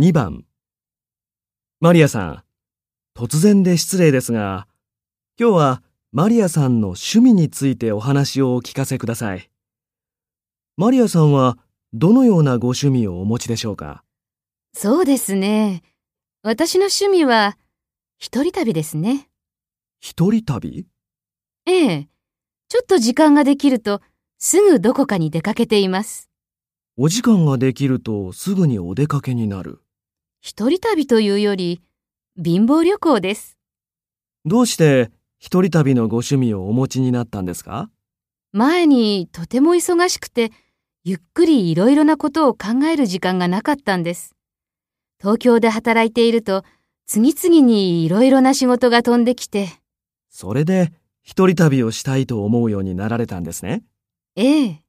2番マリアさん、突然で失礼ですが、今日はマリアさんの趣味についてお話をお聞かせください。マリアさんはどのようなご趣味をお持ちでしょうか？そうですね。私の趣味は、一人旅ですね。一人旅？ええ。ちょっと時間ができると、すぐどこかに出かけています。お時間ができるとすぐにお出かけになる。一人旅というより、貧乏旅行です。どうして一人旅のご趣味をお持ちになったんですか？前にとても忙しくて、ゆっくりいろいろなことを考える時間がなかったんです。東京で働いていると、次々にいろいろな仕事が飛んできて、それで一人旅をしたいと思うようになられたんですね？ええ。